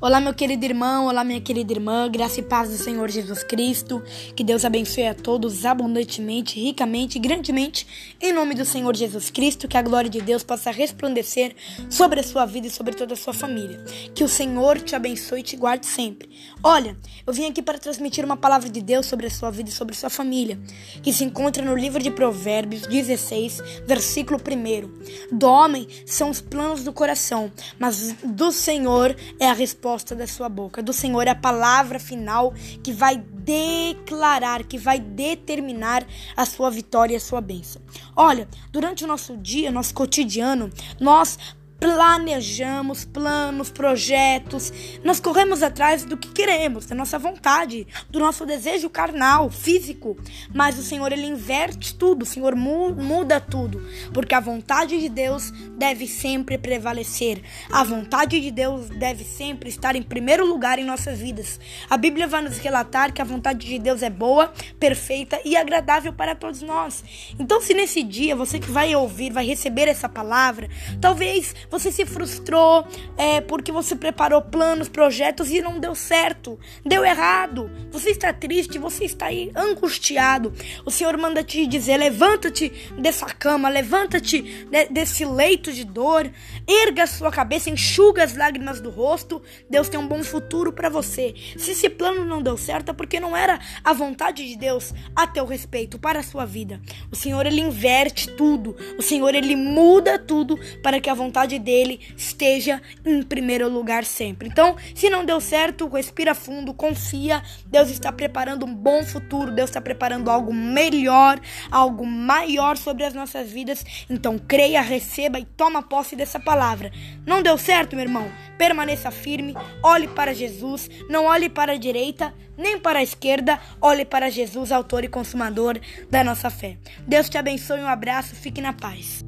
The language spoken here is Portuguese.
Olá, meu querido irmão, olá, minha querida irmã, graça e paz do Senhor Jesus Cristo. Que Deus abençoe a todos abundantemente, ricamente, grandemente, em nome do Senhor Jesus Cristo. Que a glória de Deus possa resplandecer sobre a sua vida e sobre toda a sua família. Que o Senhor te abençoe e te guarde sempre. Olha, eu vim aqui para transmitir uma palavra de Deus sobre a sua vida e sobre a sua família, que se encontra no livro de Provérbios 16, versículo 1. Do homem são os planos do coração, mas do Senhor é a resposta resposta da sua boca. Do Senhor é a palavra final que vai declarar, que vai determinar a sua vitória e a sua bênção. Olha, durante o nosso dia, nosso cotidiano, nós planejamos planos, projetos, nós corremos atrás do que queremos, da nossa vontade, do nosso desejo carnal, físico. Mas o Senhor ele inverte tudo, o Senhor muda tudo, porque a vontade de Deus deve sempre prevalecer. A vontade de Deus deve sempre estar em primeiro lugar em nossas vidas. A Bíblia vai nos relatar que a vontade de Deus é boa, perfeita e agradável para todos nós. Então, se nesse dia você que vai ouvir, vai receber essa palavra, talvez você se frustrou é, porque você preparou planos, projetos e não deu certo, deu errado. Você está triste, você está aí angustiado. O Senhor manda te dizer: levanta-te dessa cama, levanta-te de, desse leito de dor, erga a sua cabeça, enxuga as lágrimas do rosto. Deus tem um bom futuro para você. Se esse plano não deu certo, é porque não era a vontade de Deus a teu respeito para a sua vida. O Senhor ele inverte tudo. O Senhor ele muda tudo para que a vontade dele esteja em primeiro lugar sempre. Então, se não deu certo, respira fundo, confia. Deus está preparando um bom futuro, Deus está preparando algo melhor, algo maior sobre as nossas vidas. Então, creia, receba e toma posse dessa palavra. Não deu certo, meu irmão? Permaneça firme, olhe para Jesus, não olhe para a direita, nem para a esquerda, olhe para Jesus, autor e consumador da nossa fé. Deus te abençoe, um abraço, fique na paz.